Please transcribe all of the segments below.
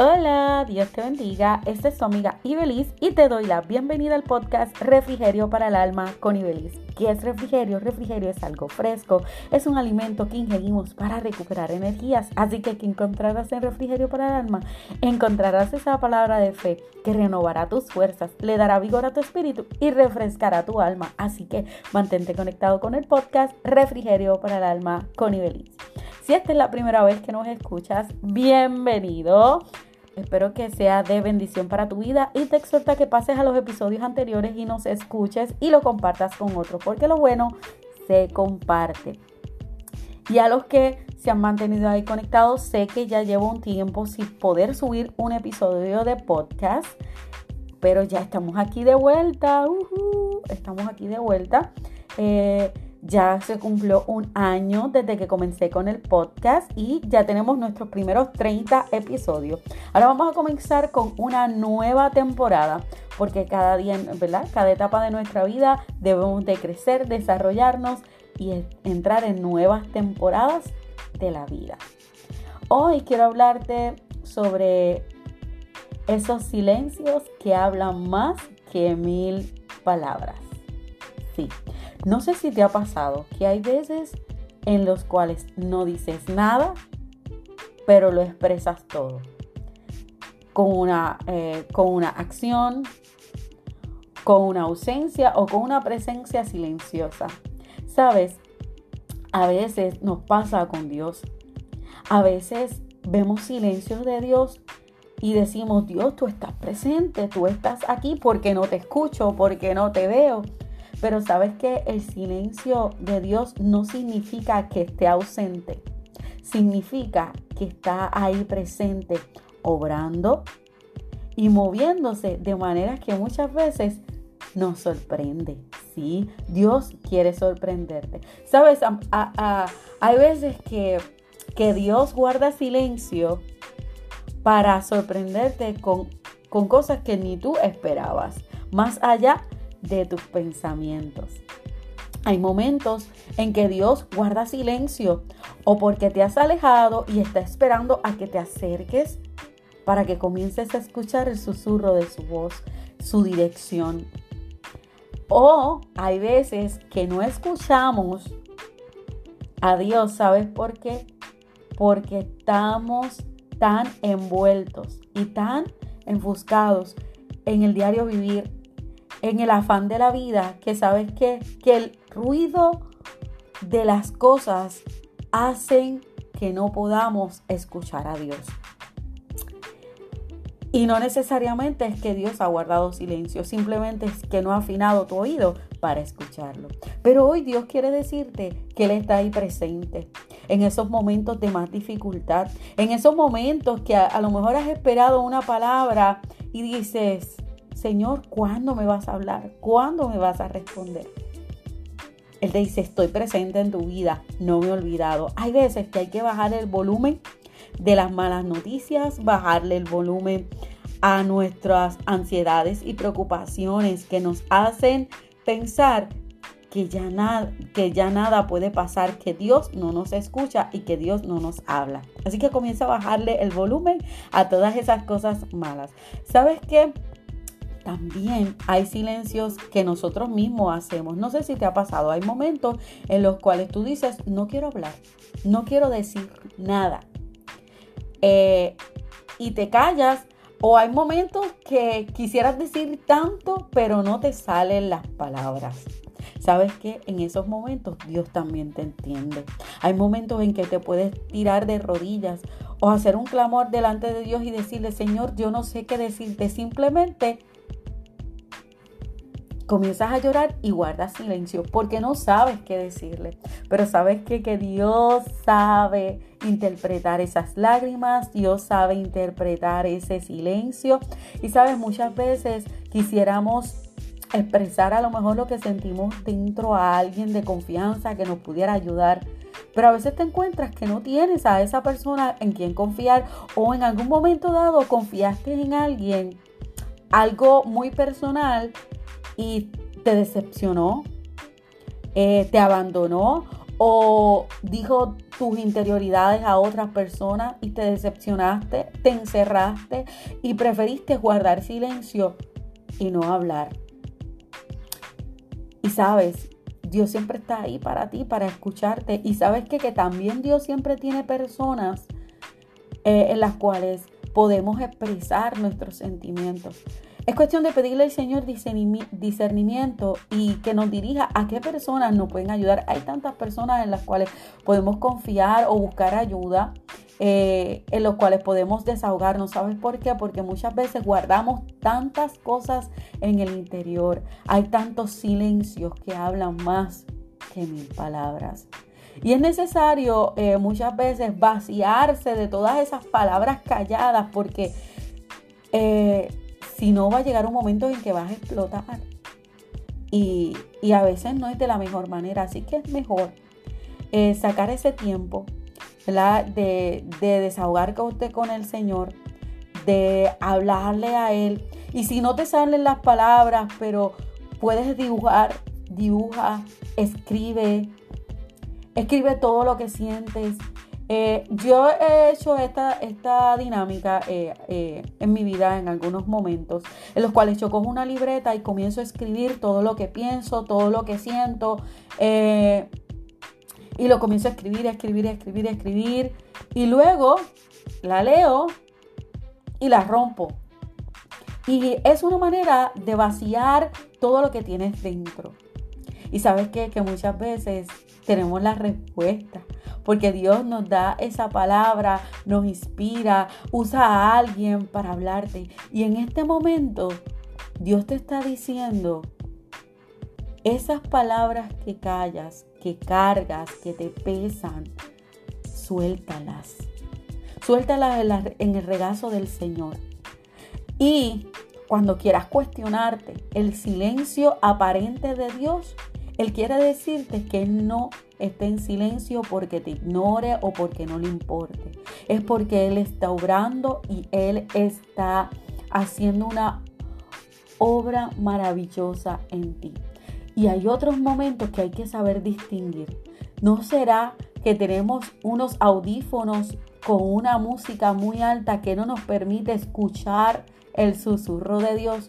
Hola, Dios te bendiga. Esta es tu amiga Ibeliz y te doy la bienvenida al podcast Refrigerio para el Alma con Ibeliz. ¿Qué es refrigerio? Refrigerio es algo fresco, es un alimento que ingerimos para recuperar energías. Así que que encontrarás en refrigerio para el alma, encontrarás esa palabra de fe que renovará tus fuerzas, le dará vigor a tu espíritu y refrescará tu alma. Así que mantente conectado con el podcast Refrigerio para el Alma con Ibeliz. Si esta es la primera vez que nos escuchas, bienvenido. Espero que sea de bendición para tu vida y te exhorta que pases a los episodios anteriores y nos escuches y lo compartas con otros, porque lo bueno se comparte. Y a los que se han mantenido ahí conectados, sé que ya llevo un tiempo sin poder subir un episodio de podcast, pero ya estamos aquí de vuelta. estamos aquí de vuelta. Eh, ya se cumplió un año desde que comencé con el podcast y ya tenemos nuestros primeros 30 episodios. Ahora vamos a comenzar con una nueva temporada porque cada día, ¿verdad? Cada etapa de nuestra vida debemos de crecer, desarrollarnos y entrar en nuevas temporadas de la vida. Hoy quiero hablarte sobre esos silencios que hablan más que mil palabras. Sí, no sé si te ha pasado que hay veces en los cuales no dices nada, pero lo expresas todo. Con una, eh, con una acción, con una ausencia o con una presencia silenciosa. Sabes, a veces nos pasa con Dios. A veces vemos silencios de Dios y decimos, Dios, tú estás presente, tú estás aquí porque no te escucho, porque no te veo. Pero sabes que el silencio de Dios no significa que esté ausente, significa que está ahí presente, obrando y moviéndose de manera que muchas veces nos sorprende. Sí, Dios quiere sorprenderte. Sabes, hay veces que, que Dios guarda silencio para sorprenderte con, con cosas que ni tú esperabas. Más allá de tus pensamientos. Hay momentos en que Dios guarda silencio o porque te has alejado y está esperando a que te acerques para que comiences a escuchar el susurro de su voz, su dirección. O hay veces que no escuchamos a Dios, ¿sabes por qué? Porque estamos tan envueltos y tan enfuscados en el diario vivir en el afán de la vida que sabes que, que el ruido de las cosas hacen que no podamos escuchar a Dios. Y no necesariamente es que Dios ha guardado silencio, simplemente es que no ha afinado tu oído para escucharlo. Pero hoy Dios quiere decirte que Él está ahí presente. En esos momentos de más dificultad, en esos momentos que a lo mejor has esperado una palabra y dices, Señor, ¿cuándo me vas a hablar? ¿Cuándo me vas a responder? Él te dice, estoy presente en tu vida, no me he olvidado. Hay veces que hay que bajar el volumen de las malas noticias, bajarle el volumen a nuestras ansiedades y preocupaciones que nos hacen pensar que ya, nada, que ya nada puede pasar, que Dios no nos escucha y que Dios no nos habla. Así que comienza a bajarle el volumen a todas esas cosas malas. ¿Sabes qué? También hay silencios que nosotros mismos hacemos. No sé si te ha pasado, hay momentos en los cuales tú dices, no quiero hablar, no quiero decir nada. Eh, y te callas o hay momentos que quisieras decir tanto, pero no te salen las palabras. Sabes que en esos momentos Dios también te entiende. Hay momentos en que te puedes tirar de rodillas o hacer un clamor delante de Dios y decirle, Señor, yo no sé qué decirte, simplemente comienzas a llorar y guardas silencio porque no sabes qué decirle. Pero sabes que, que Dios sabe interpretar esas lágrimas, Dios sabe interpretar ese silencio. Y sabes, muchas veces quisiéramos expresar a lo mejor lo que sentimos dentro a alguien de confianza que nos pudiera ayudar. Pero a veces te encuentras que no tienes a esa persona en quien confiar o en algún momento dado confiaste en alguien algo muy personal y te decepcionó, eh, te abandonó o dijo tus interioridades a otras personas y te decepcionaste, te encerraste y preferiste guardar silencio y no hablar. Y sabes, Dios siempre está ahí para ti, para escucharte. Y sabes que, que también Dios siempre tiene personas eh, en las cuales podemos expresar nuestros sentimientos. Es cuestión de pedirle al Señor discernimiento y que nos dirija a qué personas nos pueden ayudar. Hay tantas personas en las cuales podemos confiar o buscar ayuda, eh, en los cuales podemos desahogarnos. ¿Sabes por qué? Porque muchas veces guardamos tantas cosas en el interior. Hay tantos silencios que hablan más que mil palabras. Y es necesario eh, muchas veces vaciarse de todas esas palabras calladas porque eh, si no, va a llegar un momento en que vas a explotar. Y, a veces no es de la mejor manera. Así que es mejor eh, sacar ese tiempo De, de desahogarte con el Señor, de hablarle a Él. Y si no te salen las palabras, pero puedes dibujar, dibuja, escribe, escribe todo lo que sientes. Eh, yo he hecho esta, esta dinámica eh, eh, en mi vida en algunos momentos, en los cuales yo cojo una libreta y comienzo a escribir todo lo que pienso, todo lo que siento, y lo comienzo a escribir, a escribir, a escribir, a escribir, y luego la leo y la rompo. Y es una manera de vaciar todo lo que tienes dentro. Y sabes qué? que muchas veces tenemos la respuesta porque Dios nos da esa palabra, nos inspira, usa a alguien para hablarte. Y en este momento, Dios te está diciendo, esas palabras que callas, que cargas, que te pesan, suéltalas. Suéltalas en el regazo del Señor. Y cuando quieras cuestionarte el silencio aparente de Dios, Él quiere decirte que Él no esté en silencio porque te ignore o porque no le importe. Es porque Él está obrando y Él está haciendo una obra maravillosa en ti. Y hay otros momentos que hay que saber distinguir. ¿No será que tenemos unos audífonos con una música muy alta que no nos permite escuchar el susurro de Dios?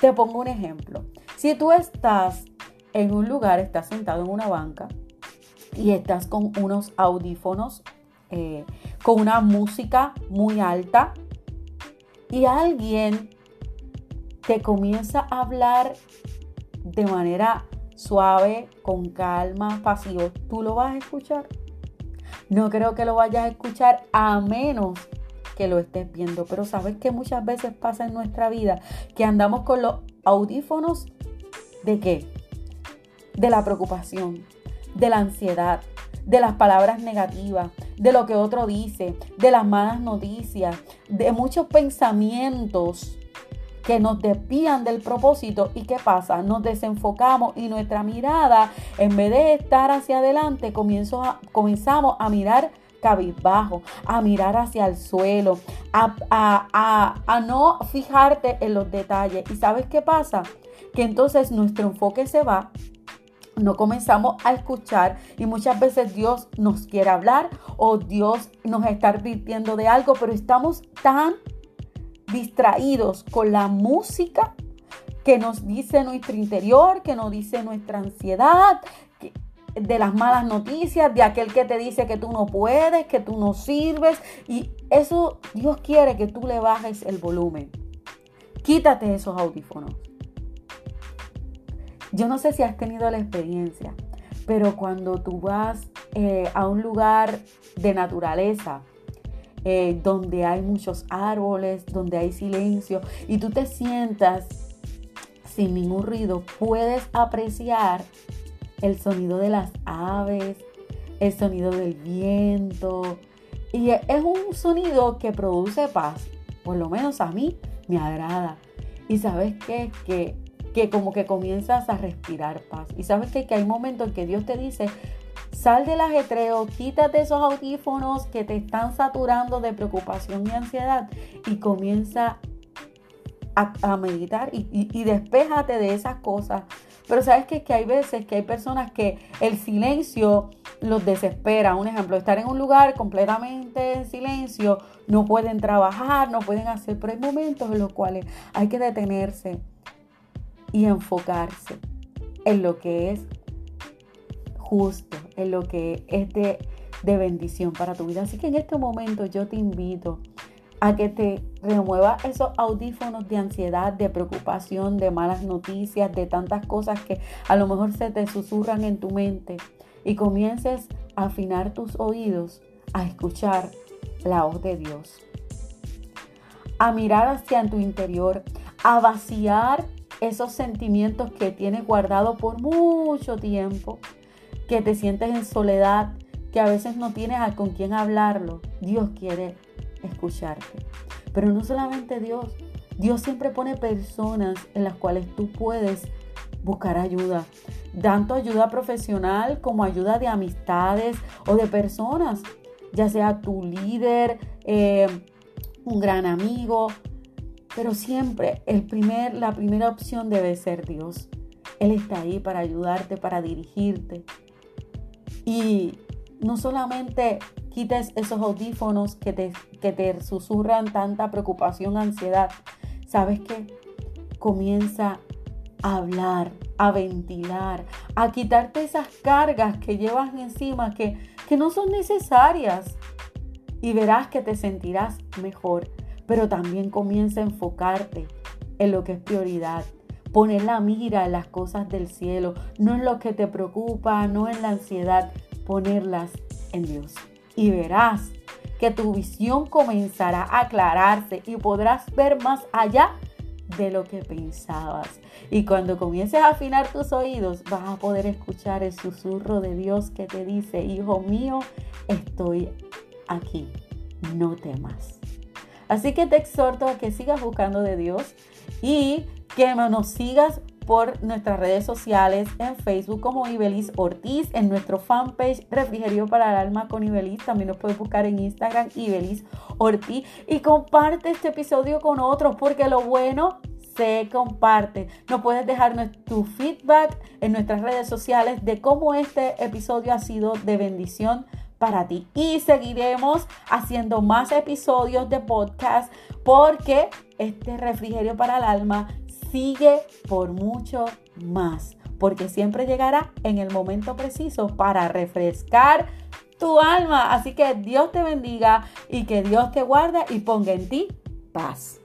Te pongo un ejemplo. Si tú estás en un lugar, estás sentado en una banca y estás con unos audífonos, eh, con una música muy alta y alguien te comienza a hablar de manera suave, con calma, pasivo, ¿tú lo vas a escuchar? No creo que lo vayas a escuchar a menos que lo estés viendo, pero sabes que muchas veces pasa en nuestra vida que andamos con los audífonos de qué? De la preocupación, de la ansiedad, de las palabras negativas, de lo que otro dice, de las malas noticias, de muchos pensamientos que nos desvían del propósito. ¿Y qué pasa? Nos desenfocamos y nuestra mirada, en vez de estar hacia adelante, comenzamos a mirar cabizbajo, a mirar hacia el suelo, a, a, a no fijarte en los detalles. ¿Y sabes qué pasa? Que entonces nuestro enfoque se va no comenzamos a escuchar y muchas veces Dios nos quiere hablar o Dios nos está advirtiendo de algo, pero estamos tan distraídos con la música que nos dice nuestro interior, que nos dice nuestra ansiedad, de las malas noticias, de aquel que te dice que tú no puedes, que tú no sirves. Y eso Dios quiere que tú le bajes el volumen. Quítate esos audífonos. Yo no sé si has tenido la experiencia, pero cuando tú vas eh, a un lugar de naturaleza, eh, donde hay muchos árboles, donde hay silencio, y tú te sientas sin ningún ruido, puedes apreciar el sonido de las aves, el sonido del viento, y es un sonido que produce paz, por lo menos a mí me agrada. Y sabes qué? Que que como que comienzas a respirar paz. Y sabes que, hay momentos en que Dios te dice, sal del ajetreo, quítate esos audífonos que te están saturando de preocupación y ansiedad y comienza a, meditar y, y, despéjate de esas cosas Pero sabes que, que hay veces que hay personas que el silencio los desespera. Un ejemplo, estar en un lugar completamente en silencio, no pueden trabajar, no pueden hacer, pero hay momentos en los cuales hay que detenerse y enfocarse en lo que es justo, en lo que es de, de bendición para tu vida. Así que en este momento yo te invito a que te remueva esos audífonos de ansiedad, de preocupación, de malas noticias, de tantas cosas que a lo mejor se te susurran en tu mente y comiences a afinar tus oídos a escuchar la voz de Dios. A mirar hacia tu interior, a vaciar esos sentimientos que tienes guardado por mucho tiempo, que te sientes en soledad, que a veces no tienes con quién hablarlo. Dios quiere escucharte. Pero no solamente Dios, Dios siempre pone personas en las cuales tú puedes buscar ayuda, tanto ayuda profesional como ayuda de amistades o de personas, ya sea tu líder, eh, un gran amigo, pero siempre el primer, la primera opción debe ser Dios. Él está ahí para ayudarte, para dirigirte. Y no solamente quites esos audífonos que te, que te susurran tanta preocupación, ansiedad. ¿Sabes qué? Comienza a hablar, a ventilar, a quitarte esas cargas que llevas encima que, que no son necesarias. Y verás que te sentirás mejor. Pero también comienza a enfocarte en lo que es prioridad. Poner la mira en las cosas del cielo, no en lo que te preocupa, no en la ansiedad, ponerlas en Dios y verás que tu visión comenzará a aclararse y podrás ver más allá de lo que pensabas. Y cuando comiences a afinar tus oídos, vas a poder escuchar el susurro de Dios que te dice, hijo mío, estoy aquí, no temas. Así que te exhorto a que sigas buscando de Dios y que nos sigas por nuestras redes sociales en Facebook como Ibelis Ortiz, en nuestro fanpage Refrigerio para el Alma con Ibelis. También nos puedes buscar en Instagram Ibelis Ortiz y comparte este episodio con otros porque lo bueno se comparte. No puedes dejar tu feedback en nuestras redes sociales de cómo este episodio ha sido de bendición para ti. Y seguiremos haciendo más episodios de podcast porque este refrigerio para el alma sigue por mucho más, porque siempre llegará en el momento preciso para refrescar tu alma. Así que Dios te bendiga y que Dios te guarde y ponga en ti paz.